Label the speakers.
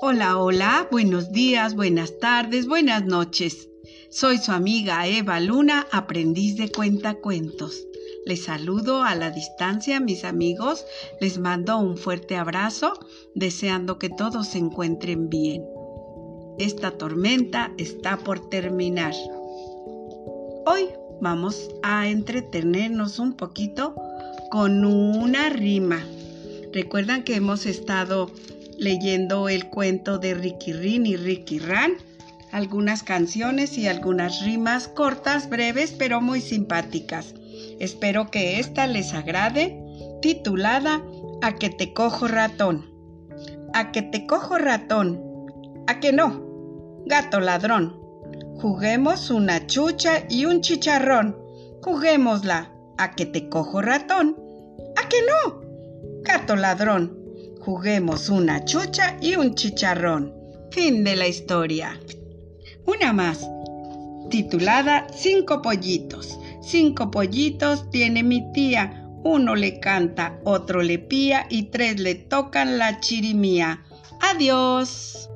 Speaker 1: Hola, hola, buenos días, buenas tardes, buenas noches. Soy su amiga Eva Luna, aprendiz de cuentacuentos. Les saludo a la distancia, mis amigos. Les mando un fuerte abrazo, deseando que todos se encuentren bien. Esta tormenta está por terminar. Hoy vamos a entretenernos un poquito con una rima. Recuerdan que hemos estado leyendo el cuento de Ricky Rin y Ricky Ran, algunas canciones y algunas rimas cortas, breves, pero muy simpáticas. Espero que esta les agrade, titulada A que te cojo ratón. A que te cojo ratón. A que no, gato ladrón. Juguemos una chucha y un chicharrón. Juguémosla. A que te cojo ratón. A que no, gato ladrón. Juguemos una chucha y un chicharrón. Fin de la historia. Una más, titulada Cinco pollitos. Cinco pollitos tiene mi tía. Uno le canta, otro le pía y tres le tocan la chirimía. Adiós.